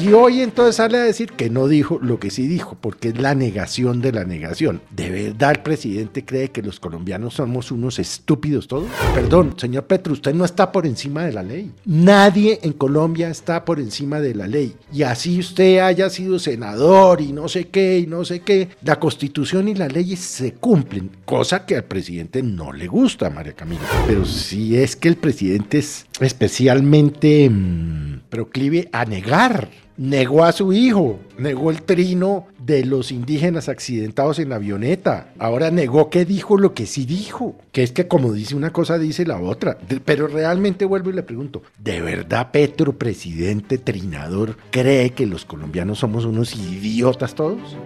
Y hoy entonces sale a decir que no dijo lo que sí dijo, porque es la negación de la negación. ¿De verdad el presidente cree que los colombianos somos unos estúpidos todos? Perdón, señor Petro, usted no está por encima de la ley. Nadie en Colombia está por encima de la ley. Y así usted haya sido senador y no sé qué y no sé qué, la constitución y las leyes se cumplen, cosa que al presidente no le gusta, María Camila. Pero si es que el presidente es especialmente mmm, proclive a negar negó a su hijo, negó el trino de los indígenas accidentados en la avioneta. Ahora negó que dijo lo que sí dijo, que es que como dice una cosa, dice la otra. Pero realmente vuelvo y le pregunto, ¿de verdad Petro, presidente trinador, cree que los colombianos somos unos idiotas todos?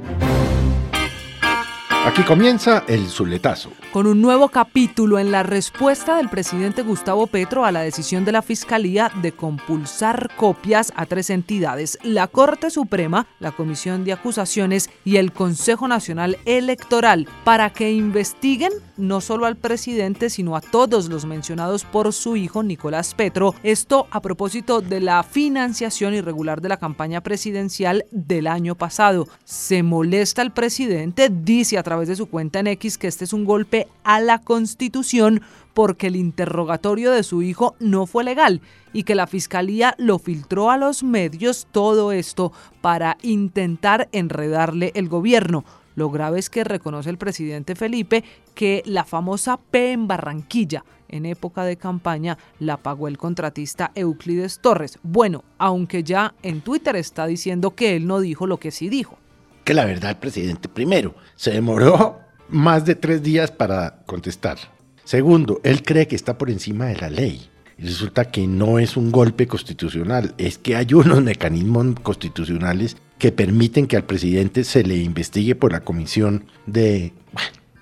Aquí comienza el Zuletazo. Con un nuevo capítulo en la respuesta del presidente Gustavo Petro a la decisión de la Fiscalía de compulsar copias a tres entidades, la Corte Suprema, la Comisión de Acusaciones y el Consejo Nacional Electoral, para que investiguen no solo al presidente, sino a todos los mencionados por su hijo Nicolás Petro. Esto a propósito de la financiación irregular de la campaña presidencial del año pasado. Se molesta el presidente, dice a través de su cuenta en X que este es un golpe a la Constitución porque el interrogatorio de su hijo no fue legal y que la fiscalía lo filtró a los medios todo esto para intentar enredarle el gobierno. Lo grave es que reconoce el presidente Felipe que la famosa P en Barranquilla en época de campaña la pagó el contratista Euclides Torres. Bueno, aunque ya en Twitter está diciendo que él no dijo lo que sí dijo que la verdad el presidente, primero, se demoró más de tres días para contestar. Segundo, él cree que está por encima de la ley. Y resulta que no es un golpe constitucional, es que hay unos mecanismos constitucionales que permiten que al presidente se le investigue por la comisión de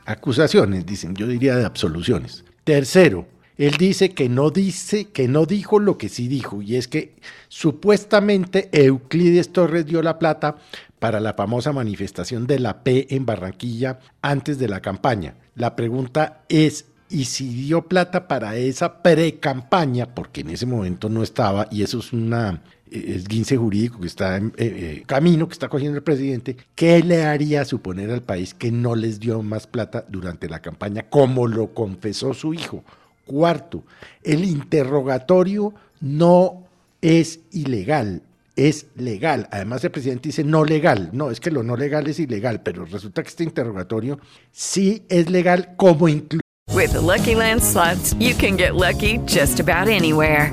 acusaciones, dicen, yo diría de absoluciones. Tercero, él dice que no dice, que no dijo lo que sí dijo, y es que supuestamente Euclides Torres dio la plata para la famosa manifestación de la P en Barranquilla antes de la campaña. La pregunta es, ¿y si dio plata para esa pre-campaña? Porque en ese momento no estaba, y eso es una esguince jurídico que está en eh, eh, camino, que está cogiendo el presidente, ¿qué le haría suponer al país que no les dio más plata durante la campaña, como lo confesó su hijo? Cuarto, el interrogatorio no es ilegal, es legal. Además, el presidente dice no legal. No, es que lo no legal es ilegal, pero resulta que este interrogatorio sí es legal como incluye. With the Lucky Land slots, you can get lucky just about anywhere.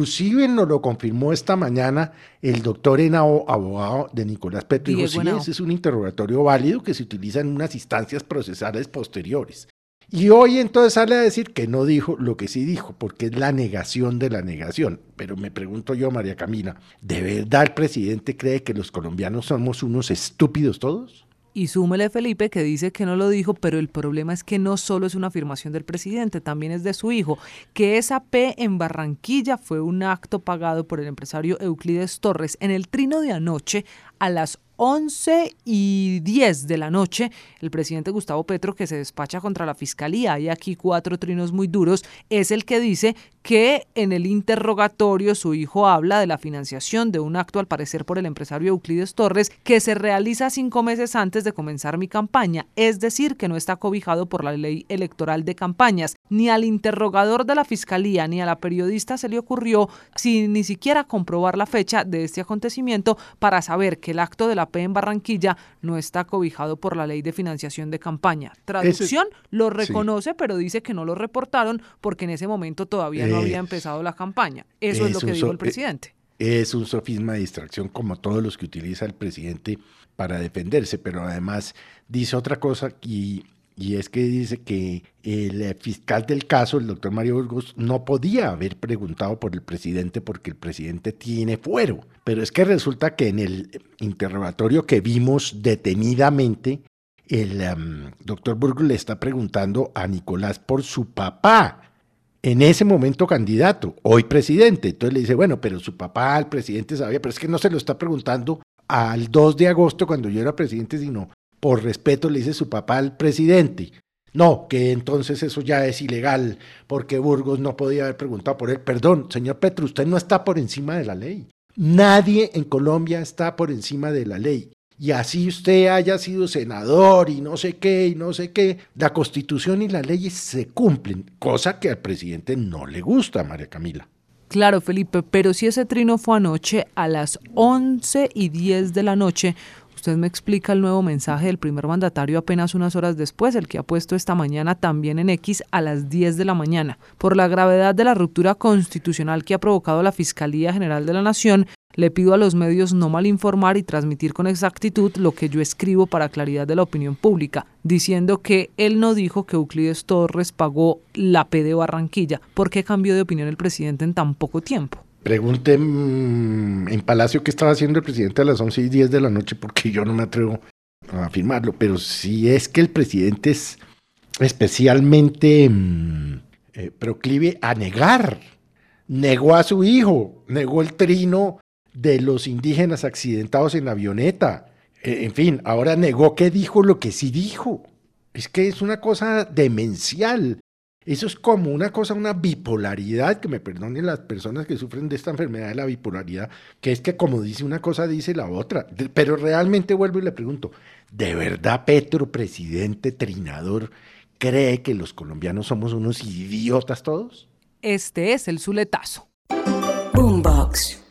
Inclusive nos lo confirmó esta mañana el doctor Henao, abogado de Nicolás Petro. Dijo, sí, ese es un interrogatorio válido que se utiliza en unas instancias procesales posteriores. Y hoy entonces sale a decir que no dijo lo que sí dijo, porque es la negación de la negación. Pero me pregunto yo, María Camila, ¿de verdad el presidente cree que los colombianos somos unos estúpidos todos? Y súmele Felipe que dice que no lo dijo, pero el problema es que no solo es una afirmación del presidente, también es de su hijo, que esa P en Barranquilla fue un acto pagado por el empresario Euclides Torres en el trino de anoche a las 11 y 10 de la noche, el presidente Gustavo Petro, que se despacha contra la fiscalía, hay aquí cuatro trinos muy duros, es el que dice que en el interrogatorio su hijo habla de la financiación de un acto, al parecer por el empresario Euclides Torres, que se realiza cinco meses antes de comenzar mi campaña, es decir, que no está cobijado por la ley electoral de campañas. Ni al interrogador de la fiscalía ni a la periodista se le ocurrió, sin ni siquiera comprobar la fecha de este acontecimiento, para saber que el acto de la En Barranquilla no está cobijado por la ley de financiación de campaña. Traducción lo reconoce, pero dice que no lo reportaron porque en ese momento todavía no había Es- empezado la campaña. Eso es, lo que dijo so- el presidente. Es un sofisma de distracción como todos los que utiliza el presidente para defenderse, pero además dice otra cosa y, y es que dice que el eh, fiscal del caso, el doctor Mario Burgos, no podía haber preguntado por el presidente porque el presidente tiene fuero. Pero es que resulta que en el interrogatorio que vimos detenidamente, el em, doctor Burgos le está preguntando a Nicolás por su papá en ese momento candidato, hoy presidente. Entonces le dice, bueno, pero su papá, el presidente sabía, pero es que no se lo está preguntando al 2 de agosto cuando yo era presidente, sino por respeto le dice su papá al presidente. No, que entonces eso ya es ilegal, porque Burgos no podía haber preguntado por él. Perdón, señor Petro, usted no está por encima de la ley. Nadie en Colombia está por encima de la ley. Y así usted haya sido senador y no sé qué y no sé qué, la constitución y las leyes se cumplen, cosa que al presidente no le gusta, María Camila. Claro, Felipe, pero si ese trino fue anoche a las 11 y 10 de la noche, usted me explica el nuevo mensaje del primer mandatario apenas unas horas después, el que ha puesto esta mañana también en X a las 10 de la mañana. Por la gravedad de la ruptura constitucional que ha provocado la Fiscalía General de la Nación, le pido a los medios no malinformar y transmitir con exactitud lo que yo escribo para claridad de la opinión pública, diciendo que él no dijo que Euclides Torres pagó la P de Barranquilla. ¿Por qué cambió de opinión el presidente en tan poco tiempo? Pregunte mm, en Palacio qué estaba haciendo el presidente a las 11 y 10 de la noche, porque yo no me atrevo a afirmarlo, pero si es que el presidente es especialmente mm, eh, proclive a negar, negó a su hijo, negó el trino de los indígenas accidentados en la avioneta, Eh, en fin, ahora negó que dijo lo que sí dijo. Es que es una cosa demencial. Eso es como una cosa, una bipolaridad, que me perdonen las personas que sufren de esta enfermedad de la bipolaridad, que es que como dice una cosa, dice la otra. De- Pero realmente vuelvo y le pregunto, ¿de verdad Petro, presidente trinador, cree que los colombianos somos unos idiotas todos? Este es el Zuletazo. Boombox.